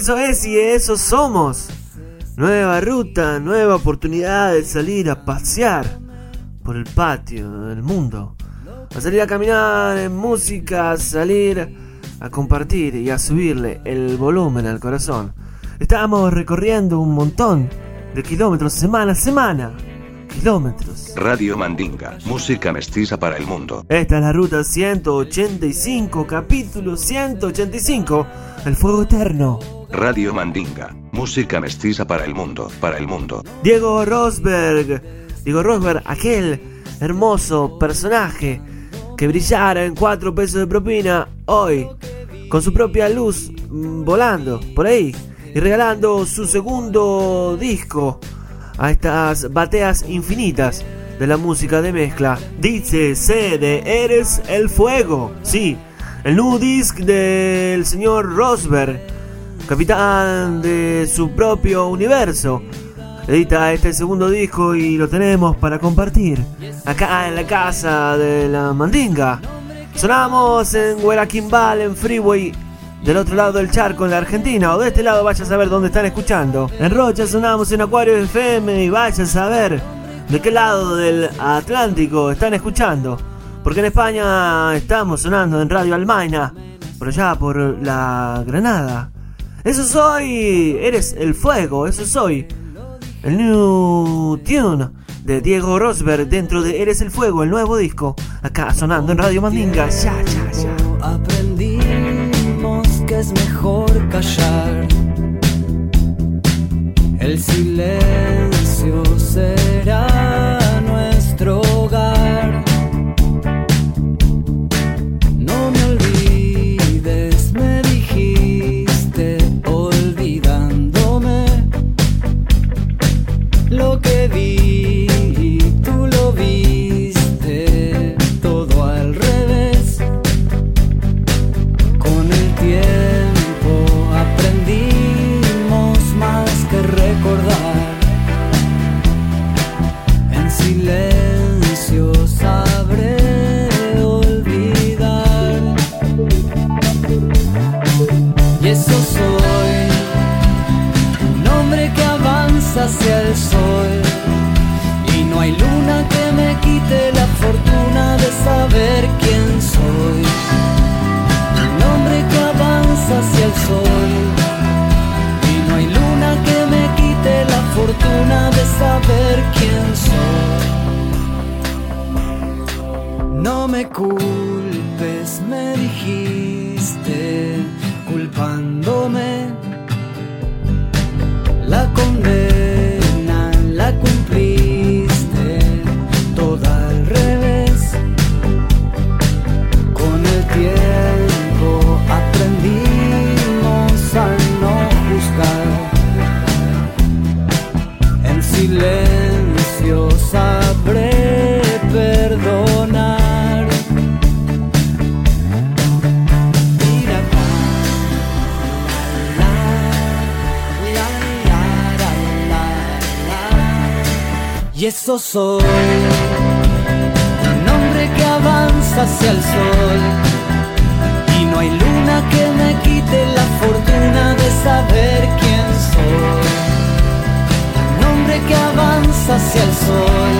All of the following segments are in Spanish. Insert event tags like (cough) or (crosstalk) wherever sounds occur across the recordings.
Eso es y eso somos. Nueva ruta, nueva oportunidad de salir a pasear por el patio del mundo. A salir a caminar en música, a salir a compartir y a subirle el volumen al corazón. Estamos recorriendo un montón de kilómetros semana a semana. Kilómetros. Radio Mandinga, música mestiza para el mundo. Esta es la ruta 185, capítulo 185, el fuego eterno. Radio Mandinga, música mestiza para el mundo, para el mundo. Diego Rosberg, Diego Rosberg, aquel hermoso personaje que brillara en cuatro pesos de propina hoy, con su propia luz mm, volando por ahí y regalando su segundo disco a estas bateas infinitas de la música de mezcla. Dice de Eres el Fuego. Sí, el nuevo disc del señor Rosberg, capitán de su propio universo. Edita este segundo disco y lo tenemos para compartir acá en la casa de la Mandinga. Sonamos en Hueraquimbal, en Freeway, del otro lado del charco en la Argentina, o de este lado vaya a saber dónde están escuchando. En Rocha sonamos en Acuario FM y vaya a saber de qué lado del Atlántico están escuchando. Porque en España estamos sonando en Radio Almaina, por allá por la Granada. Eso soy, eres el fuego, eso soy. El new tune de Diego Rosberg dentro de Eres el Fuego, el nuevo disco, acá sonando en Radio Mandinga. Ya, ya, ya. Aprendimos que es mejor callar. El silencio será hacia el sol. Y no hay luna que me quite la fortuna de saber quién soy. No me curo. Eso soy, un hombre que avanza hacia el sol. Y no hay luna que me quite la fortuna de saber quién soy. Un hombre que avanza hacia el sol.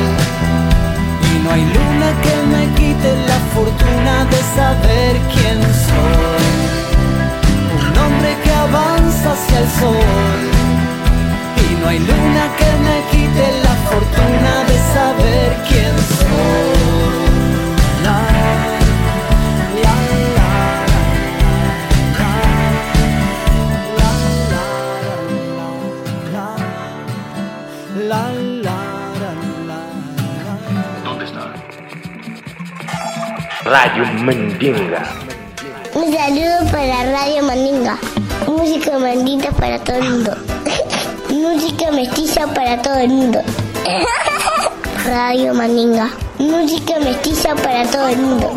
Y no hay luna que me quite la fortuna de saber quién soy. Un hombre que avanza hacia el sol. Y no hay luna que me quite la fortuna de saber quién soy. La, la, la, ¿Dónde está? Radio Mandinga. Un saludo para Radio Mandinga. Música mandinga para todo el mundo. Música mestiza para todo el mundo. (laughs) Radio Mandinga. Música mestiza para todo el mundo.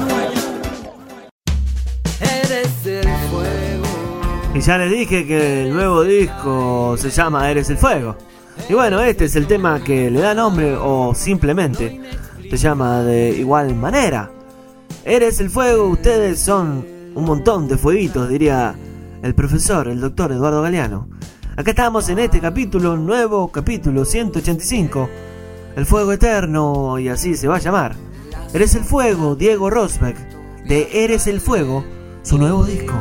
Eres el fuego. Y ya les dije que el nuevo disco se llama Eres el Fuego. Y bueno, este es el tema que le da nombre o simplemente se llama de igual manera. Eres el Fuego, ustedes son un montón de fueguitos, diría el profesor, el doctor Eduardo Galeano. Acá estamos en este capítulo, nuevo capítulo 185. El Fuego Eterno, y así se va a llamar. Eres el Fuego, Diego Rosbeck, de Eres el Fuego, su nuevo disco.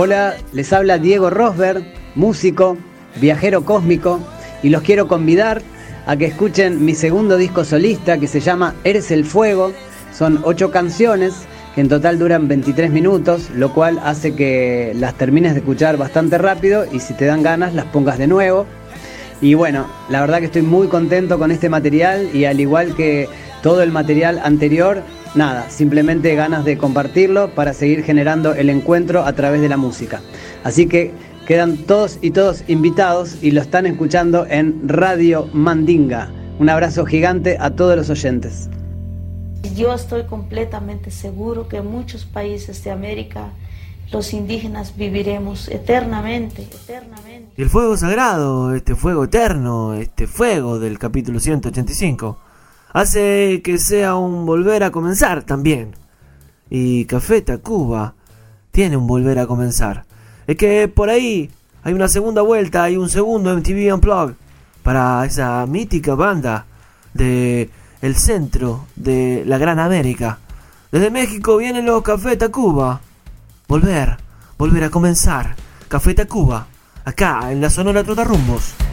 Hola, les habla Diego Rosberg, músico, viajero cósmico, y los quiero convidar a que escuchen mi segundo disco solista que se llama Eres el Fuego. Son ocho canciones que en total duran 23 minutos, lo cual hace que las termines de escuchar bastante rápido y si te dan ganas las pongas de nuevo. Y bueno, la verdad que estoy muy contento con este material y al igual que todo el material anterior, nada, simplemente ganas de compartirlo para seguir generando el encuentro a través de la música. Así que quedan todos y todos invitados y lo están escuchando en Radio Mandinga. Un abrazo gigante a todos los oyentes. Yo estoy completamente seguro que en muchos países de América los indígenas viviremos eternamente, eternamente. Y el fuego sagrado, este fuego eterno, este fuego del capítulo 185, hace que sea un volver a comenzar también. Y Café Tacuba tiene un volver a comenzar. Es que por ahí hay una segunda vuelta, hay un segundo MTV Unplugged para esa mítica banda de el centro de la Gran América. Desde México vienen los Café Tacuba. Volver, volver a comenzar. Café Tacuba, acá en la Sonora Trotarrumbos.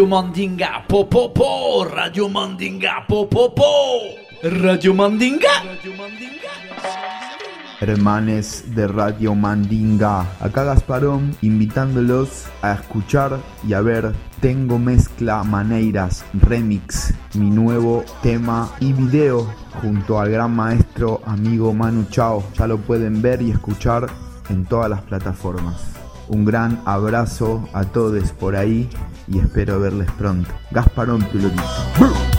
Radio Mandinga, po po po, Radio Mandinga, po po po, Radio Mandinga. Hermanes de Radio Mandinga, acá Gasparón invitándolos a escuchar y a ver Tengo Mezcla Maneiras Remix, mi nuevo tema y video junto al gran maestro amigo Manu Chao. Ya lo pueden ver y escuchar en todas las plataformas. Un gran abrazo a todos por ahí y espero verles pronto. Gasparón Pelotito.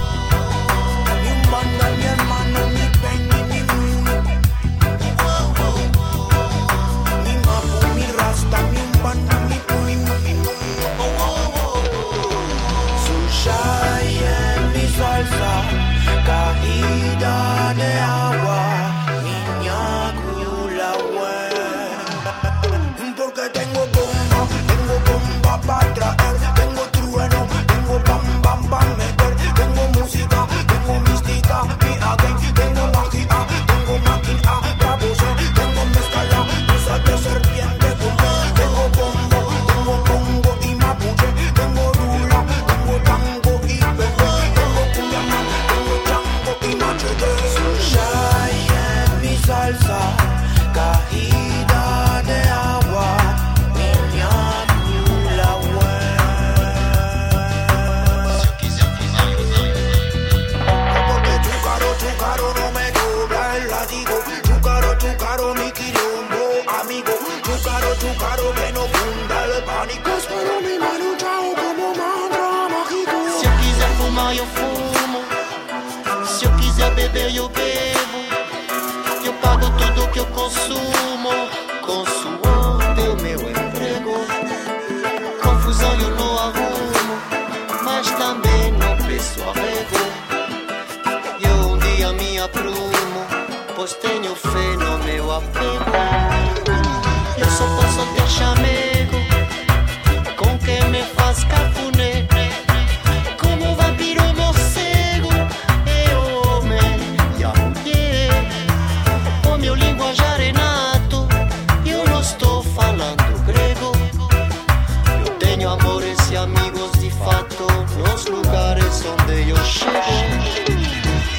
Lugares onde eu chego.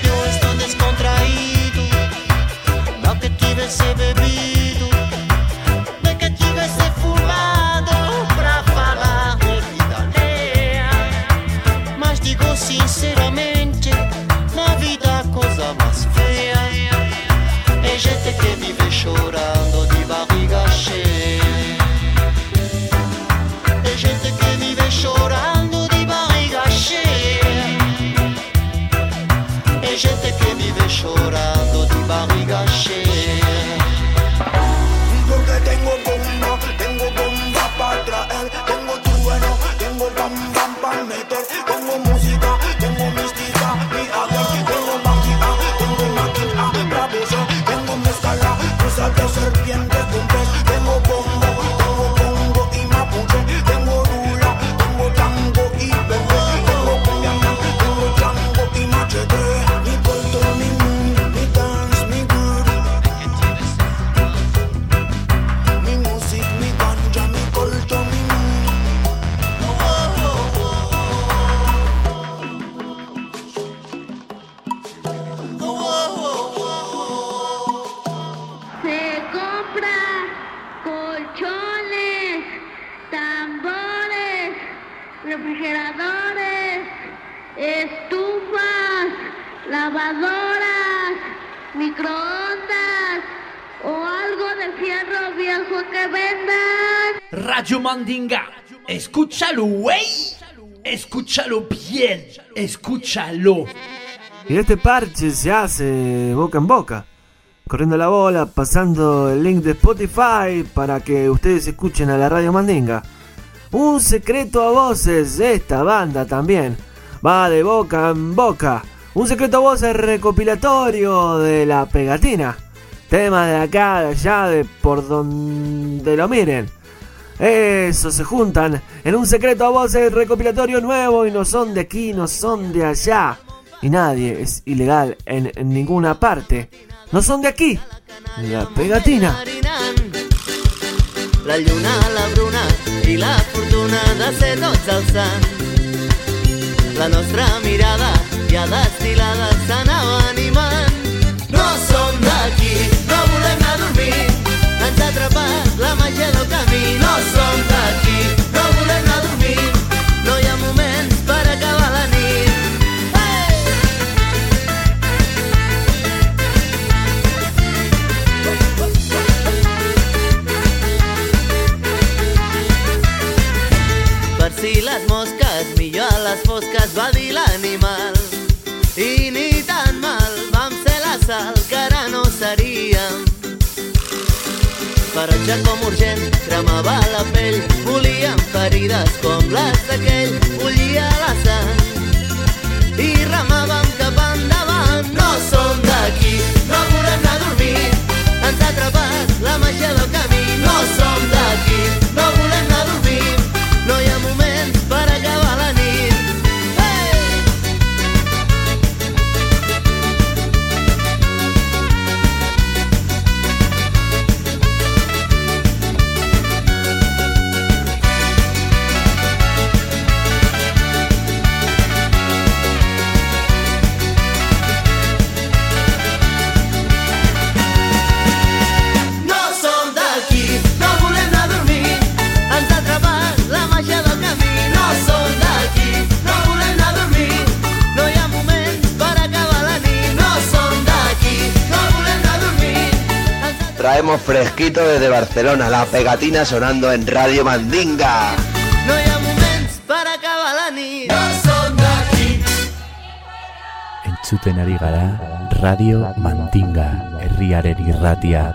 Eu estou descontraído, não que tivesse bebido, escúchalo, wey. Escúchalo bien, escúchalo. Y este parche se hace boca en boca. Corriendo la bola, pasando el link de Spotify para que ustedes escuchen a la radio Mandinga. Un secreto a voces, esta banda también. Va de boca en boca. Un secreto a voces recopilatorio de la pegatina. Temas de acá, de allá, de por donde lo miren. Eso se juntan en un secreto a voces recopilatorio nuevo y no son de aquí, no son de allá. Y nadie es ilegal en, ninguna parte. No son de aquí. La pegatina. La lluna, la bruna i la fortuna de ser tots sants. La nostra mirada ja destilada s'anava animant. No som d'aquí, no volem a dormir. Ens ha la màgia del camí. No som Ferotge com urgent, cremava la pell, volíem ferides com les d'aquell, bullia la sang. I remàvem cap endavant, no som d'aquí, no volem anar a dormir. Ens ha atrapat la màgia del camí, no som d'aquí, no volem estamos fresquitos desde Barcelona, la pegatina sonando en Radio Mandinga. No hay para Radio Mandinga, herriaren irratia.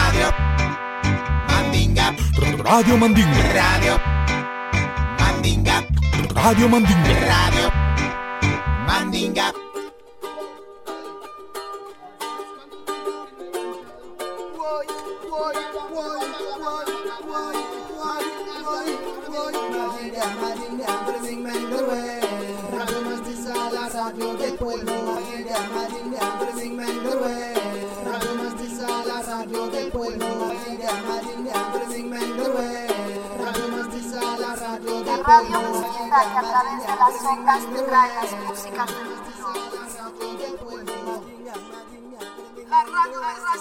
Radio Mandinga. Radio Mandinga. Radio Mandinga. Radio Mandinga. Después no hay de Madinga, pero sin Mendoza. radio distinta que a través de las ondas te trae las músicas de los dioses. La radio es la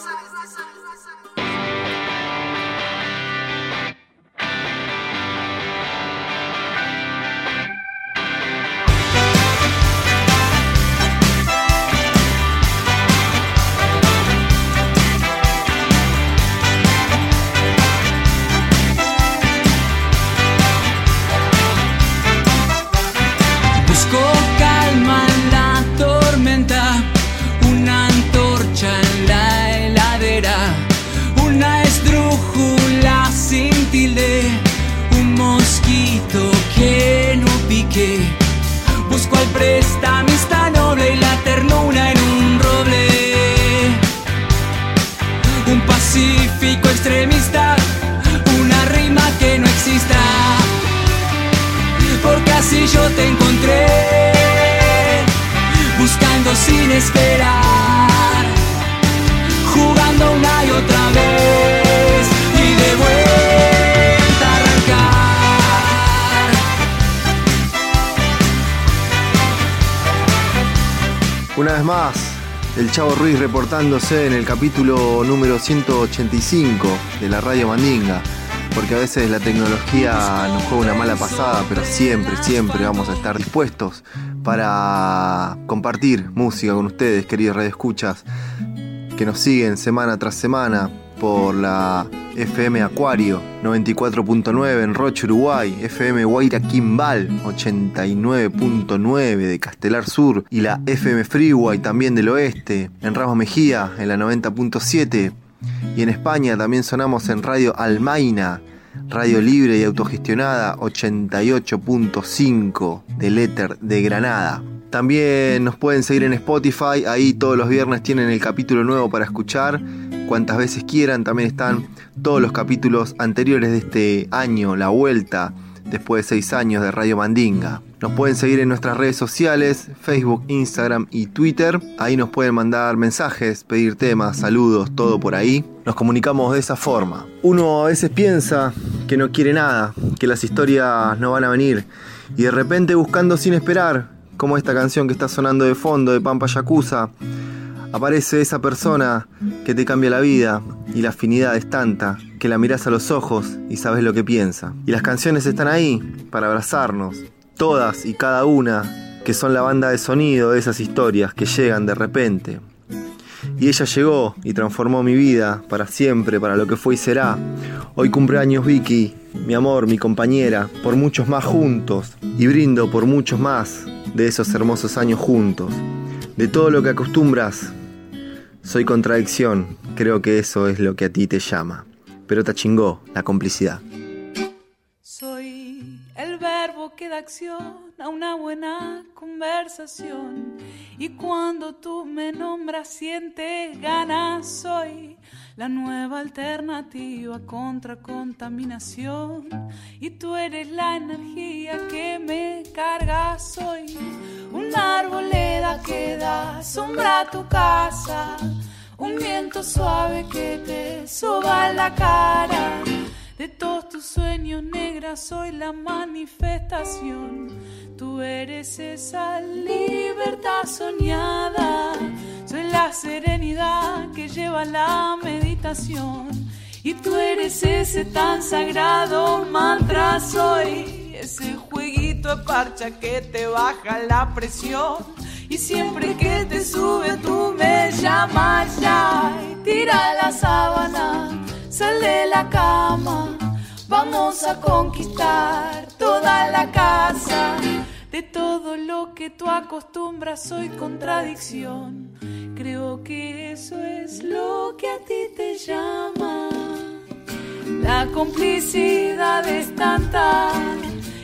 yo te encontré, buscando sin esperar, jugando una y otra vez y de vuelta arrancar. Una vez más, el Chavo Ruiz reportándose en el capítulo número 185 de la Radio Mandinga. Porque a veces la tecnología nos juega una mala pasada, pero siempre, siempre vamos a estar dispuestos para compartir música con ustedes, queridos radioescuchas, que nos siguen semana tras semana por la FM Acuario 94.9 en Roche, Uruguay, FM Guaira Quimbal 89.9 de Castelar Sur y la FM Freeway también del oeste, en Ramos Mejía en la 90.7 y en España también sonamos en Radio Almaina, radio libre y autogestionada 88.5 del éter de Granada. También nos pueden seguir en Spotify, ahí todos los viernes tienen el capítulo nuevo para escuchar, cuantas veces quieran. También están todos los capítulos anteriores de este año, la vuelta, después de seis años de Radio Mandinga. Nos pueden seguir en nuestras redes sociales, Facebook, Instagram y Twitter. Ahí nos pueden mandar mensajes, pedir temas, saludos, todo por ahí. Nos comunicamos de esa forma. Uno a veces piensa que no quiere nada, que las historias no van a venir. Y de repente buscando sin esperar, como esta canción que está sonando de fondo de Pampa Yakuza, aparece esa persona que te cambia la vida y la afinidad es tanta que la miras a los ojos y sabes lo que piensa. Y las canciones están ahí para abrazarnos, todas y cada una, que son la banda de sonido de esas historias que llegan de repente. Y ella llegó y transformó mi vida para siempre, para lo que fue y será. Hoy cumpleaños Vicky, mi amor, mi compañera, por muchos más juntos. Y brindo por muchos más de esos hermosos años juntos. De todo lo que acostumbras, soy contradicción. Creo que eso es lo que a ti te llama. Pero te chingó la complicidad. Soy el verbo que da reacción a una buena conversación. Y cuando tú me nombras, sientes ganas, soy la nueva alternativa contra contaminación. Y tú eres la energía que me carga, soy una arboleda que da sombra a tu casa. Un viento suave que te soba la cara. De todos tus sueños negras soy la manifestación. Tú eres esa libertad soñada. Soy la serenidad que lleva la meditación. Y tú eres ese tan sagrado mantra. Soy ese jueguito de parcha que te baja la presión. Y siempre que te sube tú me llamas ya. Tira la sábana sal de la cama, vamos a conquistar toda la casa. De todo lo que tú acostumbras soy contradicción. Creo que eso es lo que a ti te llama. La complicidad es tanta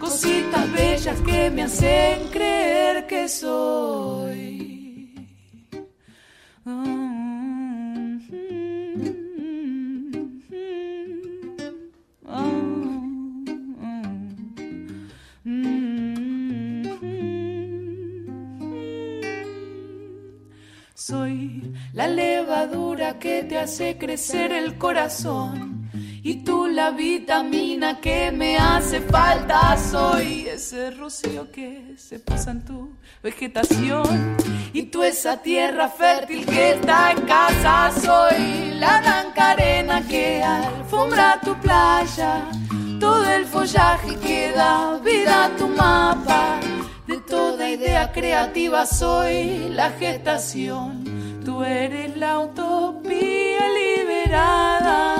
cositas bellas que me hacen creer que soy. Soy la levadura que te hace crecer el corazón. Y tú la vitamina que me hace falta. Soy ese rocío que se posa en tu vegetación. Y tú esa tierra fértil que está en casa. Soy la blanca arena que alfombra tu playa. Todo el follaje que da vida a tu mapa. De toda idea creativa soy la gestación. Tú eres la utopía liberada.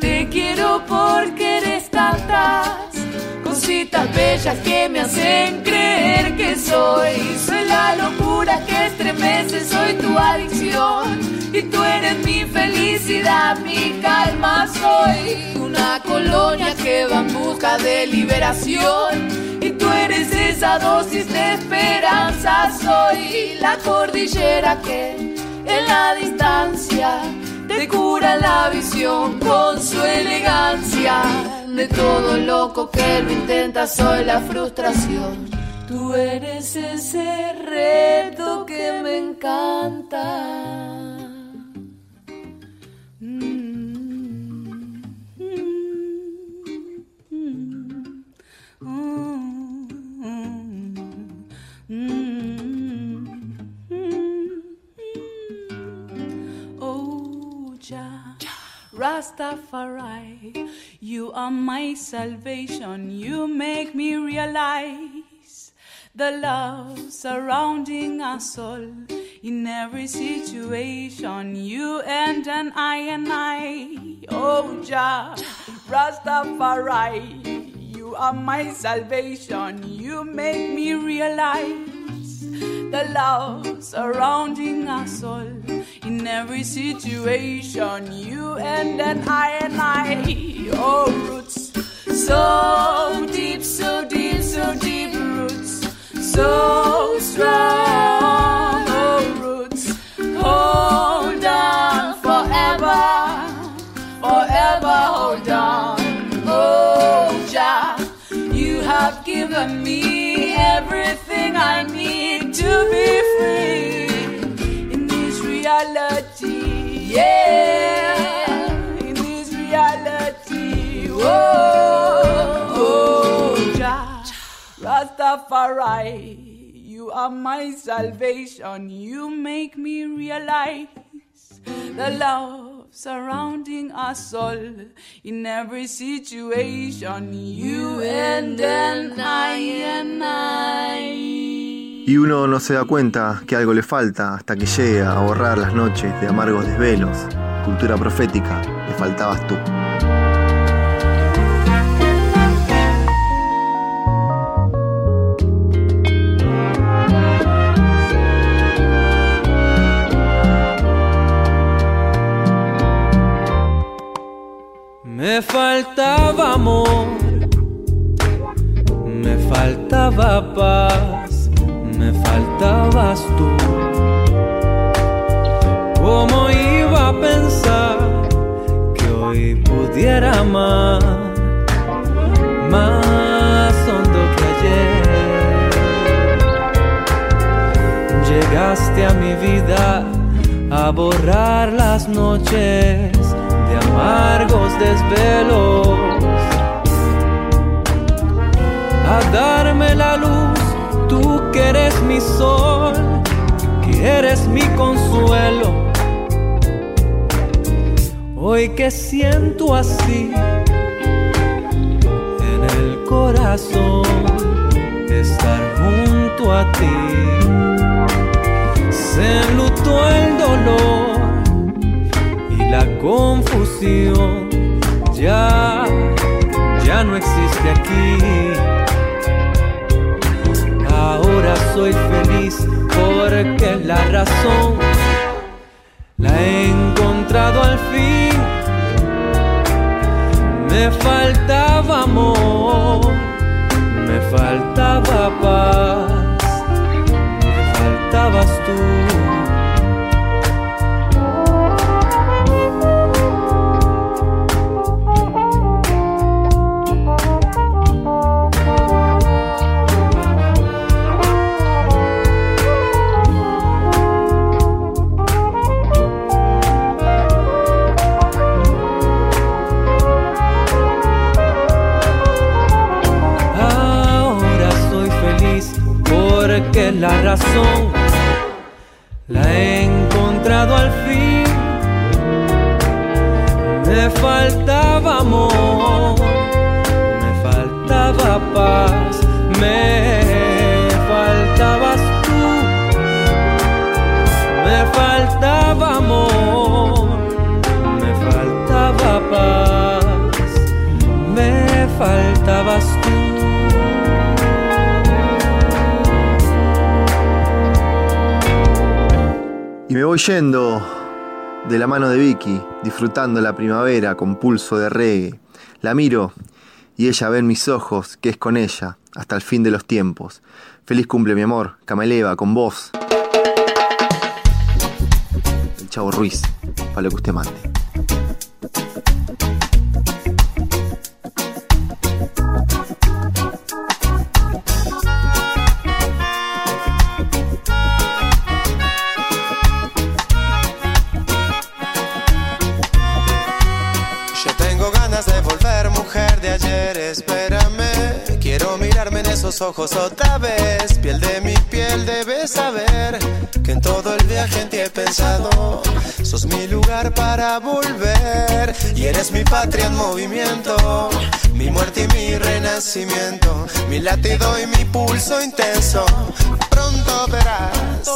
Te quiero porque eres tantas cositas bellas que me hacen creer que soy. Soy la locura que estremece, soy tu adicción. Y tú eres mi felicidad, mi calma. Soy una colonia que va en busca de liberación. Y tú eres esa dosis de esperanza. Soy la cordillera que en la distancia te cura la visión con su elegancia. De todo loco que lo intenta, soy la frustración. Tú eres ese reto que me encanta. Rastafari, you are my salvation. You make me realize the love surrounding us all in every situation. You and an I and I, oh Jah, Rastafari, you are my salvation. You make me realize the love surrounding us all in every situation. You and then I and I, oh roots, so deep, so deep, so deep roots, so strong. Oh roots, hold on forever, forever hold on. Oh Jah, you have given me everything I need to be reality, yeah. In this reality, oh, oh Jah, Rastafari, you are my salvation. You make me realize the love surrounding us all in every situation. You and then I and I. Y uno no se da cuenta que algo le falta hasta que llega a borrar las noches de amargos desvelos. Cultura profética, le faltabas tú. Me faltaba amor, me faltaba paz, me faltabas tú. ¿Cómo iba a pensar que hoy pudiera amar más hondo que ayer? Llegaste a mi vida a borrar las noches de amargos desvelos, a darme la luz, tú que eres mi sol, que eres mi consuelo. Hoy que siento así en el corazón estar junto a ti, se enlutó el dolor y la confusión ya, ya no existe aquí. Ahora soy feliz porque la razón la he encontrado al fin. Me faltaba amor, me faltaba paz, me faltabas tú. La he encontrado al fin. Me faltaba amor, me faltaba paz, voy yendo de la mano de Vicky, disfrutando la primavera con pulso de reggae. La miro y ella ve en mis ojos que es con ella hasta el fin de los tiempos. Feliz cumple mi amor, Cameleva, con vos. El Chavo Ruiz, para lo que usted mande. Esos ojos otra vez. Piel de mi piel, debes saber que en todo el viaje en ti he pensado. Sos mi lugar para volver y eres mi patria en movimiento. Mi muerte y mi renacimiento, mi latido y mi pulso intenso. Pronto verás,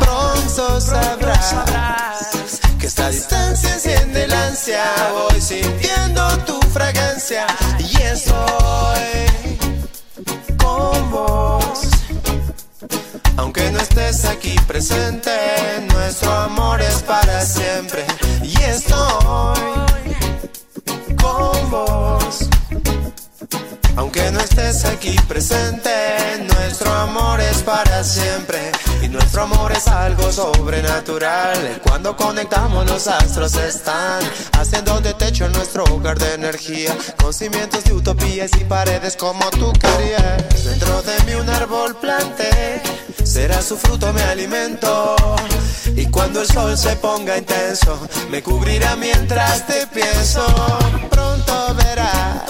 pronto sabrás que esta distancia enciende el ansia. Voy sintiendo tu fragancia y estoy con vos. Aunque no estés aquí presente, nuestro amor es para siempre. Y estoy con vos. Aunque no estés aquí presente, nuestro amor es para siempre. Y nuestro amor es algo sobrenatural. Cuando conectamos los astros están haciendo de techo nuestro hogar de energía. Con cimientos de utopías y paredes como tú querías. Dentro de mí un árbol planté, será su fruto mi alimento. Y cuando el sol se ponga intenso, me cubrirá mientras te pienso. Pronto verás,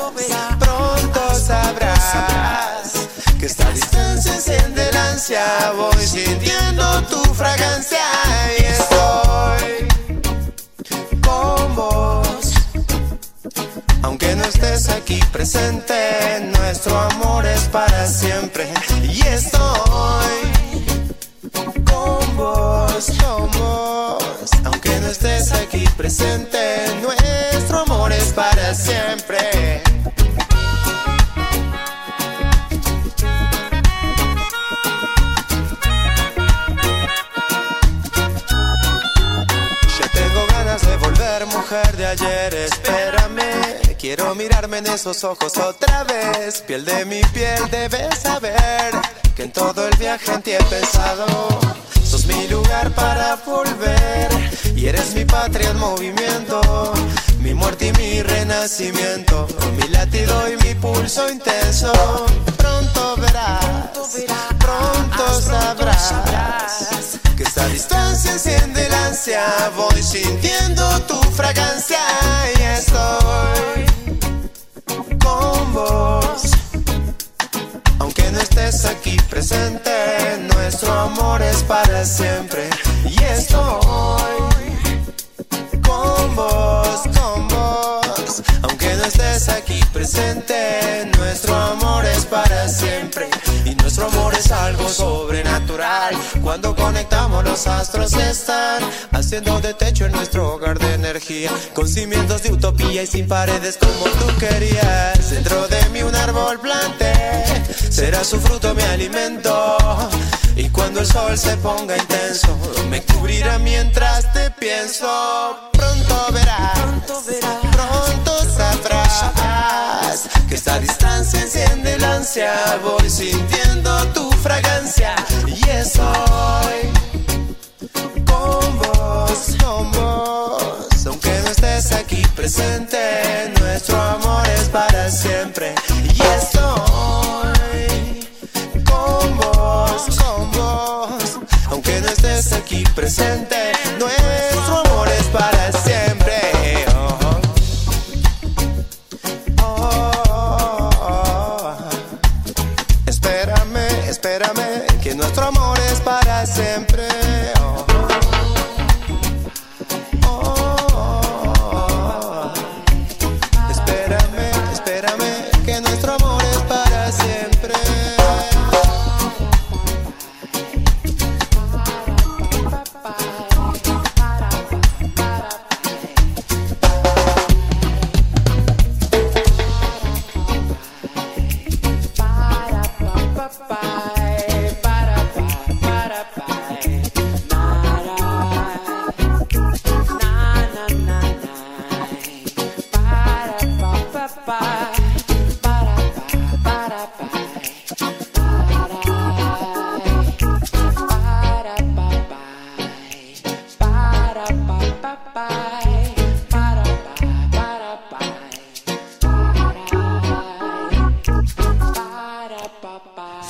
sabrás que esta distancia enciende el ansia. Voy sintiendo tu fragancia y estoy con vos. Aunque no estés aquí presente, nuestro amor es para siempre. Y estoy con con vos. Aunque no estés aquí presente, nuestro amor es para siempre. Ayer, espérame. Quiero mirarme en esos ojos otra vez. Piel de mi piel, debes saber que en todo el viaje en ti he pensado. Mi lugar para volver y eres mi patria en movimiento. Mi muerte y mi renacimiento, mi latido y mi pulso intenso. Pronto verás, pronto sabrás que esta distancia enciende el ansia. Voy sintiendo tu fragancia y estoy con vos. Aunque no estés aquí presente, nuestro amor es para siempre. Y estoy con vos, con vos. Aunque no estés aquí presente, nuestro amor es para siempre. Y nuestro amor es algo sobrenatural. Cuando conectamos los astros están haciendo de techo en nuestro hogar de energía. Con cimientos de utopía y sin paredes como tú querías. Dentro de mí un árbol planté, será su fruto mi alimento. Y cuando el sol se ponga intenso, me cubrirá mientras te pienso. Pronto verás, pronto sabrás que esta distancia enciende el ansia. Voy sintiendo tu fragancia y estoy con vos, con vos. Aunque no estés aquí presente, nuestro amor es para siempre. Aquí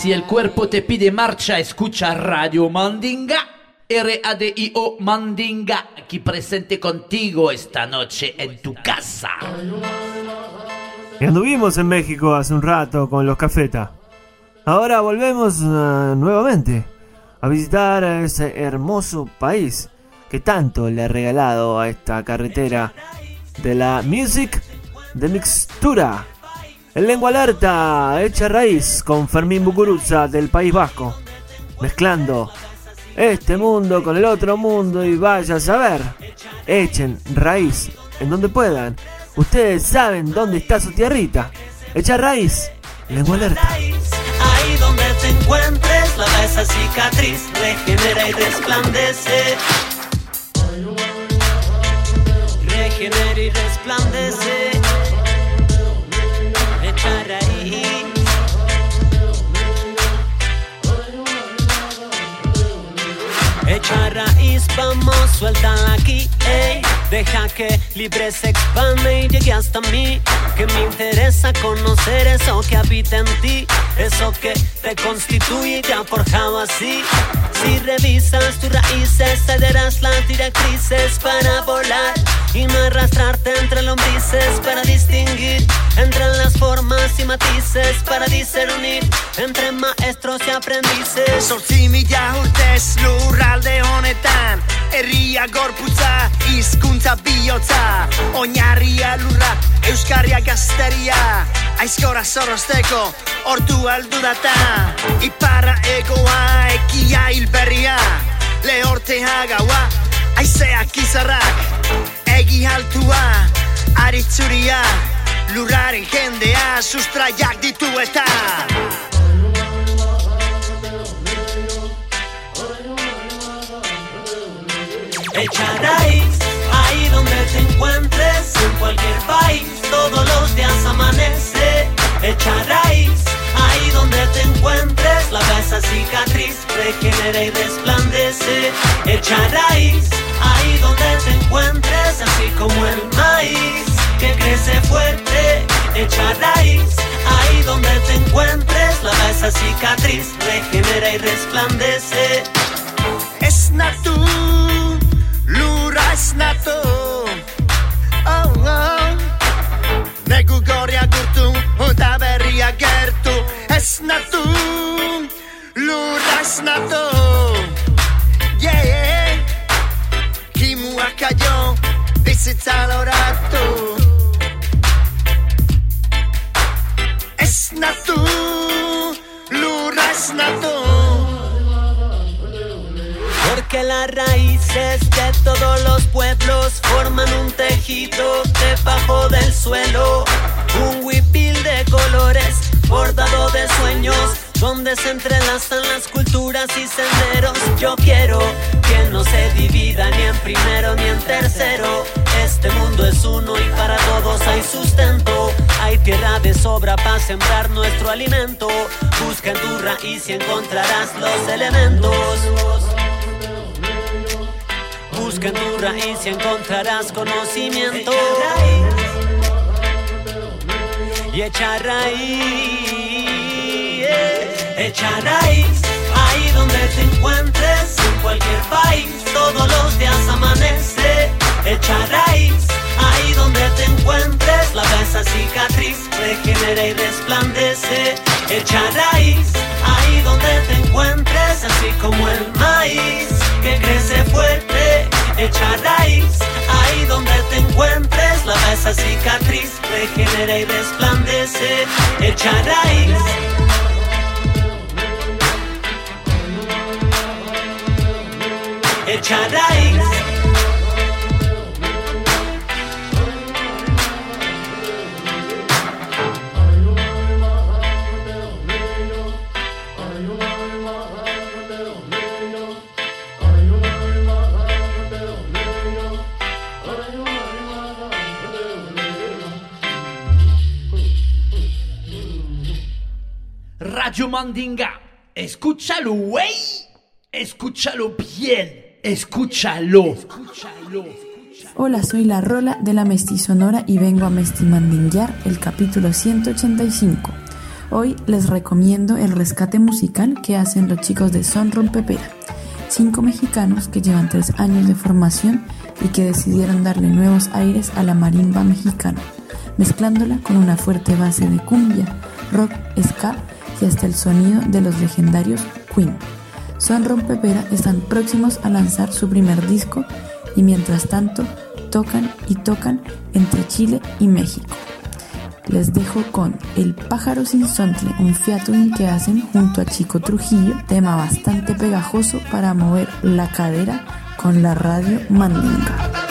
Si el cuerpo te pide marcha, escucha Radio Mandinga. R-A-D-I-O Mandinga, aquí presente contigo esta noche en tu casa. Y anduvimos en México hace un rato con los cafeta. Ahora volvemos eh, nuevamente a visitar ese hermoso país que tanto le ha regalado a esta carretera de la music de mixtura. En lengua alerta, hecha raíz con Fermín Bucuruza del País Vasco, mezclando este mundo con el otro mundo y vaya a saber, echen raíz en donde puedan. Ustedes saben dónde está su tierrita. Echa raíz, lengua alerta. Ahí donde te encuentres, lava esa cicatriz, regenera y resplandece. Regenera y resplandece. Echa raíz. Echa raíz, vamos, suéltala aquí, ey. Deja que libre se expande y llegue hasta mí. Que me interesa conocer eso que habita en ti. Eso que te constituye y te ha forjado así. Si revisas tus raíces, cederás las directrices para volar. y no arrastrarte entre lombrices para distinguir entre las formas y matices para discernir entre maestros y aprendices. Zortzi mila urtez lurralde Herria gorputza, hizkuntza bihotza. Oinarria lurra, euskarria gazteria. Aizkora zorrozteko, ordu aldu data Iparra egoa, ekia hilberria. Lehortea gaua, aizeak izarrak. Egi altua, aritzuria. Lurraren jendea, sustraiak ditu eta Echa raíz ahí donde te encuentres, en cualquier país, todos los días amanece. Echa raíz ahí donde te encuentres, la esa cicatriz regenera y resplandece. Echa raíz ahí donde te encuentres, así como el maíz que crece fuerte. Echa raíz ahí donde te encuentres, la esa cicatriz regenera y resplandece. Ez natu, luras na to. Oh, oh. Negu goria gurtu Oda berria gertu. Ez natu Luras na to. Yeah Kimua kaio Bizitza loratu. Ez natu Luras na to. Porque las raíces de todos los pueblos forman un tejido debajo del suelo, un huipil de colores bordado de sueños, donde se entrelazan las culturas y senderos. Yo quiero que no se divida ni en primero ni en tercero. Este mundo es uno y para todos hay sustento. Hay tierra de sobra para sembrar nuestro alimento. Busca en tu raíz y encontrarás los elementos. Busca en tu raíz y encontrarás conocimiento. Y echa raíz, echa raíz, ahí donde te encuentres, en cualquier país, todos los días amanece. Echa raíz, ahí donde te encuentres, la esa cicatriz regenera y resplandece. Echa raíz, ahí donde te encuentres, así como el maíz que crece fuerte. Echa raíz, ahí donde te encuentres, la esa cicatriz regenera y resplandece. Echa raíz. Echa raíz. Radio Mandinga, escúchalo, güey. Escúchalo bien. Escúchalo. Hola, soy la Rola de la Mestizonora y vengo a mestimandinguear el capítulo 185. Hoy les recomiendo el rescate musical que hacen los chicos de Son Rompepera, cinco mexicanos que llevan tres años de formación y que decidieron darle nuevos aires a la marimba mexicana, mezclándola con una fuerte base de cumbia, rock, ska y hasta el sonido de los legendarios Queen. Son Rompepera están próximos a lanzar su primer disco y mientras tanto tocan y tocan entre Chile y México. Les dejo con El pájaro sin sontle, un featuring que hacen junto a Chico Trujillo, tema bastante pegajoso para mover la cadera con la radio Mandinga.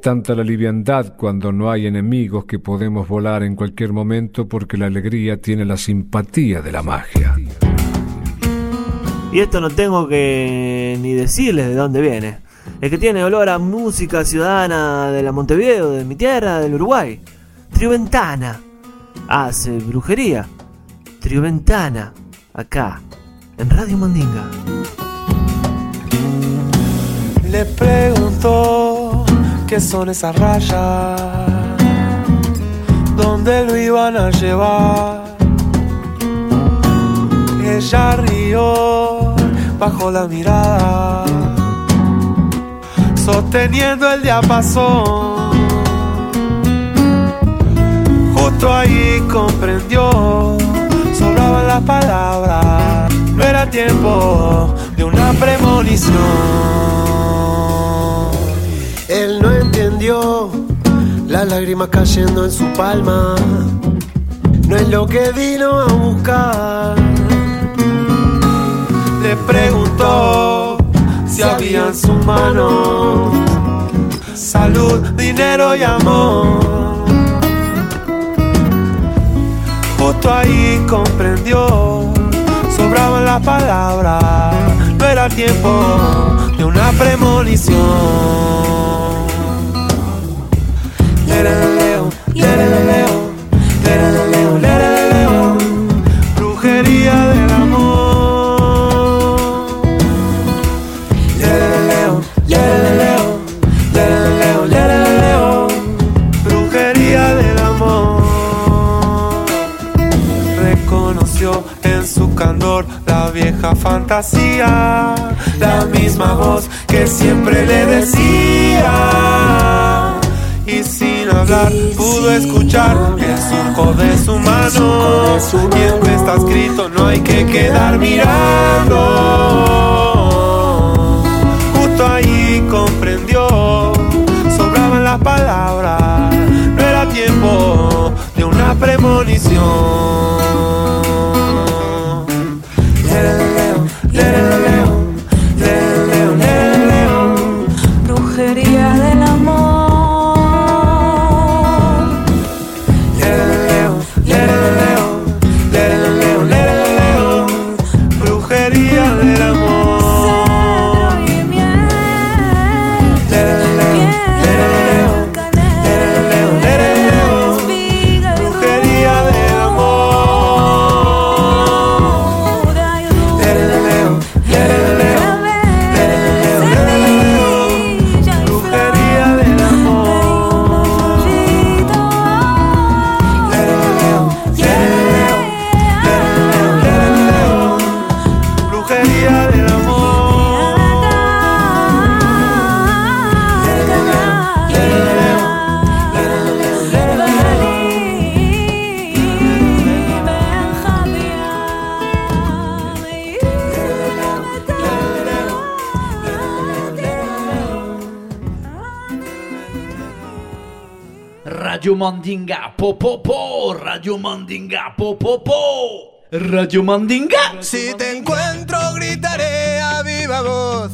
Es tanta la liviandad cuando no hay enemigos que podemos volar en cualquier momento porque la alegría tiene la simpatía de la magia. Y esto no tengo que ni decirles de dónde viene. Es que tiene olor a música ciudadana de la Montevideo, de mi tierra, del Uruguay. Trioventana. Hace brujería. Trioventana. Acá, en Radio Mandinga. Le preguntó qué son esas rayas, dónde lo iban a llevar. Ella rió bajo la mirada, sosteniendo el diapasón. Justo ahí comprendió, sobraban las palabras, no era tiempo de una premonición. Él no entendió las lágrimas cayendo en su palma. No es lo que vino a buscar. Le preguntó si había en su mano salud, dinero y amor. Justo ahí comprendió, sobraban las palabras, no era tiempo de una premonición. Lereleleo, lereleleo, lereleleo, fantasía, la misma voz que siempre le decía. Y sin hablar pudo escuchar el surco de su mano. Que está escrito no hay que quedar mirando. Justo ahí comprendió, sobraban las palabras, no era tiempo de una premonición. Mandinga, po Radio Mandinga, po, Radio Mandinga. Si te encuentro gritaré a viva voz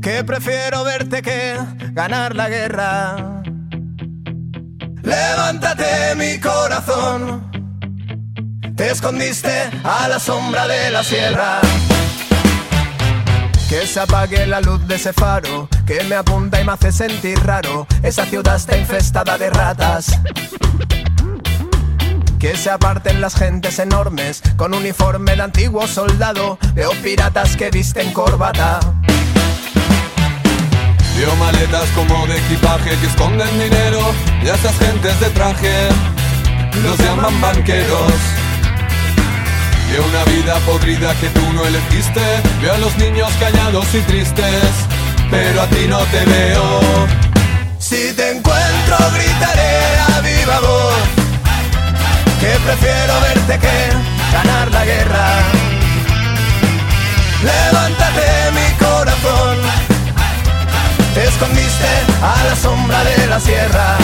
que prefiero verte que ganar la guerra. Levántate mi corazón, te escondiste a la sombra de la sierra. Que se apague la luz de ese faro que me apunta y me hace sentir raro. Esa ciudad está infestada de ratas. Que se aparten las gentes enormes con uniforme de antiguo soldado. Veo piratas que visten corbata. Veo maletas como de equipaje que esconden dinero y a esas gentes de traje los llaman banqueros. Veo una vida podrida que tú no elegiste, veo a los niños callados y tristes, pero a ti no te veo. Si te encuentro gritaré a viva voz que prefiero verte que ganar la guerra. Levántate mi corazón, te escondiste a la sombra de la sierra.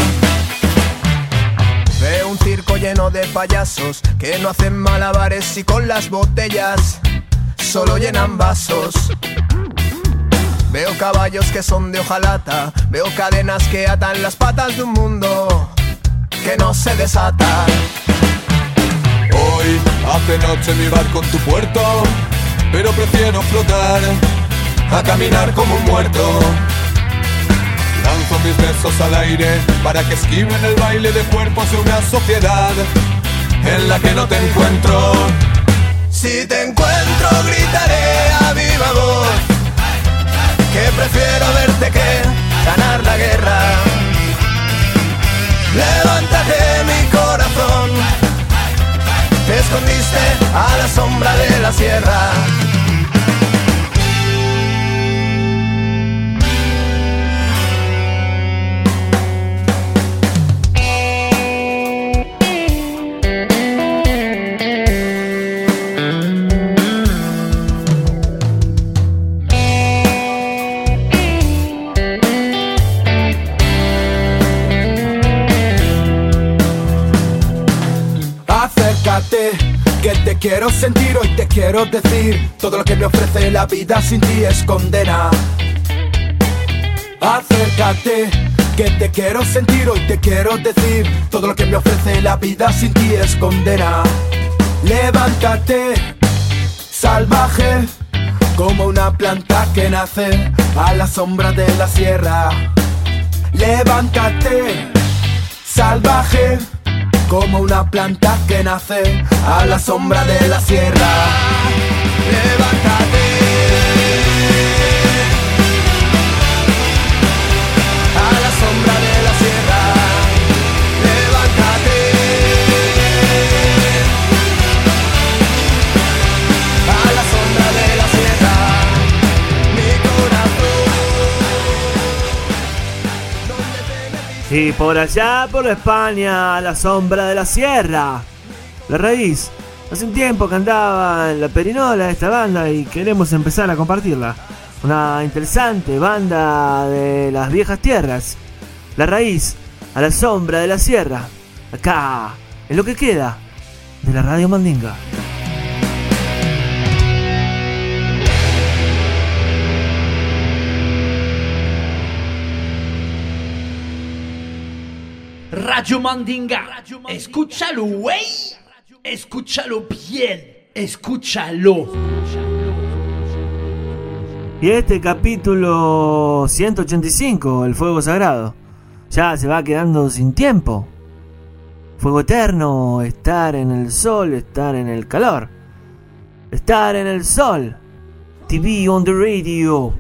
Veo un circo lleno de payasos que no hacen malabares y con las botellas solo llenan vasos. Veo caballos que son de hojalata, veo cadenas que atan las patas de un mundo que no se desata. Hoy hace noche mi barco en tu puerto, pero prefiero flotar a caminar como un muerto. Lanzo mis besos al aire para que esquiven el baile de cuerpos de una sociedad en la que no te encuentro. Si te encuentro gritaré a viva voz que prefiero verte que ganar la guerra. Levántate mi corazón, te escondiste a la sombra de la sierra. Acércate, que te quiero sentir, hoy te quiero decir Todo lo que me ofrece la vida sin ti es condena. Acércate, que te quiero sentir, hoy te quiero decir Todo lo que me ofrece la vida sin ti es condena. Levántate, salvaje Como una planta que nace a la sombra de la sierra. Levántate, salvaje como una planta que nace a la sombra de la sierra. Levántate. Y por allá, por España, a la sombra de la sierra. La raíz. Hace un tiempo que andaba en la perinola esta banda y queremos empezar a compartirla. Una interesante banda de las viejas tierras. La raíz, a la sombra de la sierra. Acá, en lo que queda de la radio Mandinga. Radio Mandinga. Escúchalo, güey. Escúchalo bien. Escúchalo. Y este capítulo 185, el fuego sagrado, ya se va quedando sin tiempo. Fuego eterno, estar en el sol, estar en el calor. Estar en el sol. TV on the radio.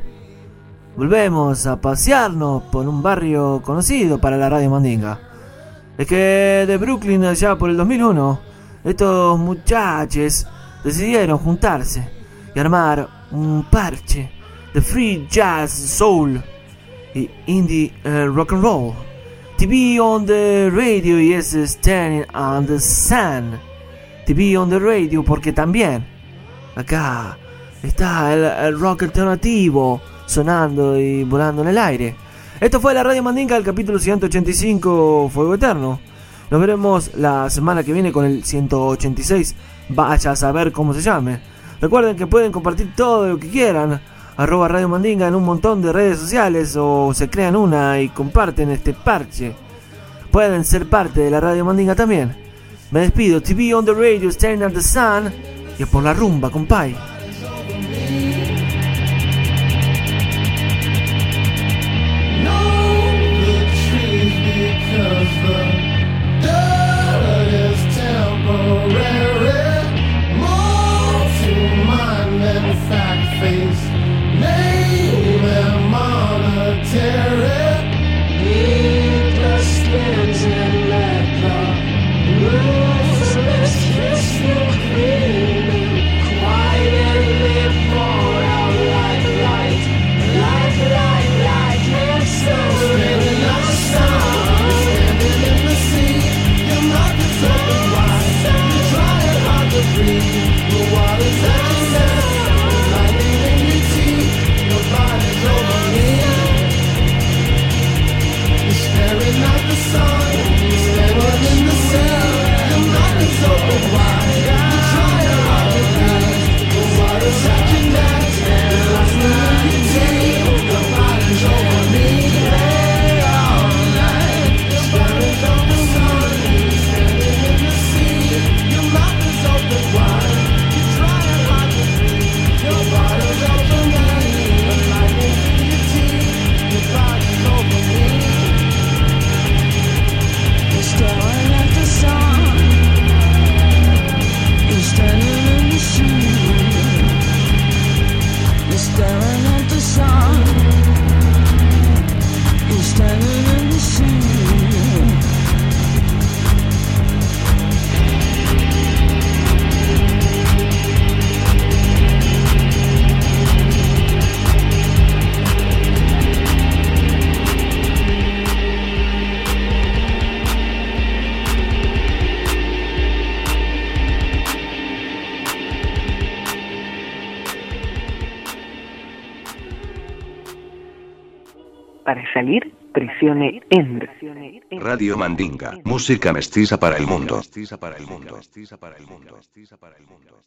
Volvemos a pasearnos por un barrio conocido para la radio Mandinga. Es que de Brooklyn allá por el 2001, estos muchachos decidieron juntarse y armar un parche de free jazz, soul y indie eh, rock and roll. TV on the radio y es standing on the sun. TV on the radio porque también acá está el, el rock alternativo sonando y volando en el aire. Esto fue la Radio Mandinga, el capítulo 185, Fuego Eterno. Nos veremos la semana que viene con el 186. Vaya a saber cómo se llame. Recuerden que pueden compartir todo lo que quieran. Arroba Radio Mandinga en un montón de redes sociales o se crean una y comparten este parche. Pueden ser parte de la Radio Mandinga también. Me despido. TV on the radio, Staring at the Sun. Y por la rumba, compay. Mundo. Mestiza para el mundo. Mestiza para el mundo.